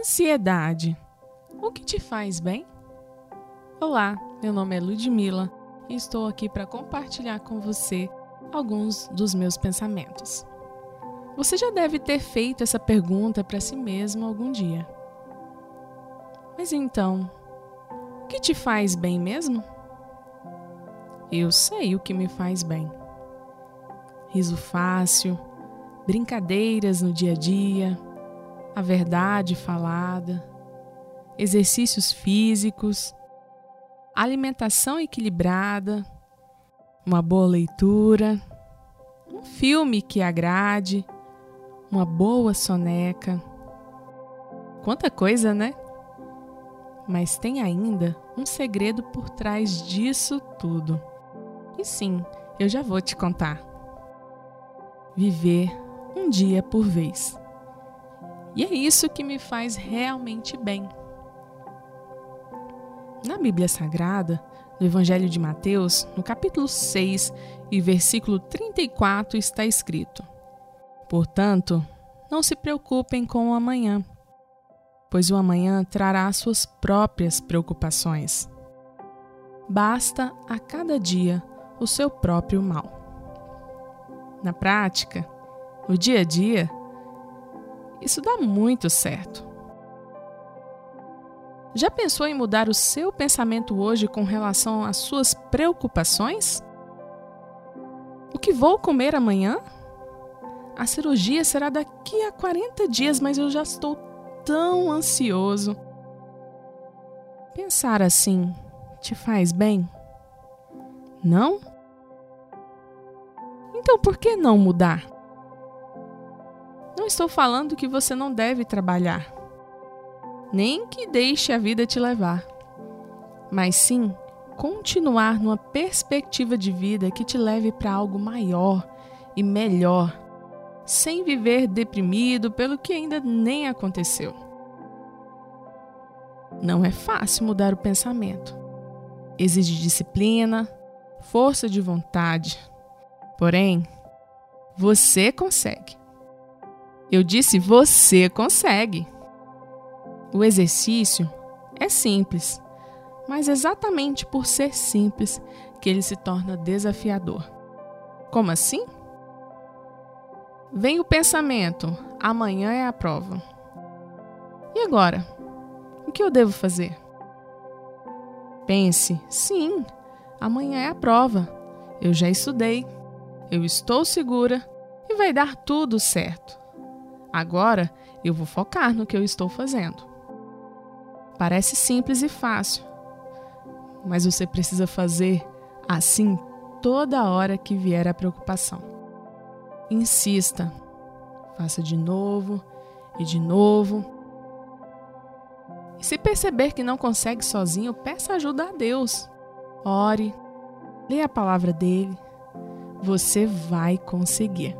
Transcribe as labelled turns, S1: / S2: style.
S1: Ansiedade. O que te faz bem? Olá, meu nome é Ludmila e estou aqui para compartilhar com você alguns dos meus pensamentos. Você já deve ter feito essa pergunta para si mesmo algum dia. Mas então, o que te faz bem mesmo? Eu sei o que me faz bem. Riso fácil, brincadeiras no dia a dia a verdade falada, exercícios físicos, alimentação equilibrada, uma boa leitura, um filme que agrade, uma boa soneca. Quanta coisa, né? Mas tem ainda um segredo por trás disso tudo. E sim, eu já vou te contar. Viver um dia por vez. E é isso que me faz realmente bem. Na Bíblia Sagrada, no Evangelho de Mateus, no capítulo 6 e versículo 34, está escrito: Portanto, não se preocupem com o amanhã, pois o amanhã trará suas próprias preocupações. Basta a cada dia o seu próprio mal. Na prática, no dia a dia, isso dá muito certo. Já pensou em mudar o seu pensamento hoje com relação às suas preocupações? O que vou comer amanhã? A cirurgia será daqui a 40 dias, mas eu já estou tão ansioso. Pensar assim te faz bem? Não? Então por que não mudar? Não estou falando que você não deve trabalhar, nem que deixe a vida te levar, mas sim continuar numa perspectiva de vida que te leve para algo maior e melhor, sem viver deprimido pelo que ainda nem aconteceu. Não é fácil mudar o pensamento. Exige disciplina, força de vontade. Porém, você consegue. Eu disse: você consegue. O exercício é simples, mas exatamente por ser simples que ele se torna desafiador. Como assim? Vem o pensamento: amanhã é a prova. E agora? O que eu devo fazer? Pense: sim, amanhã é a prova. Eu já estudei, eu estou segura e vai dar tudo certo. Agora eu vou focar no que eu estou fazendo. Parece simples e fácil, mas você precisa fazer assim toda hora que vier a preocupação. Insista, faça de novo e de novo. E se perceber que não consegue sozinho, peça ajuda a Deus. Ore, leia a palavra dele. Você vai conseguir.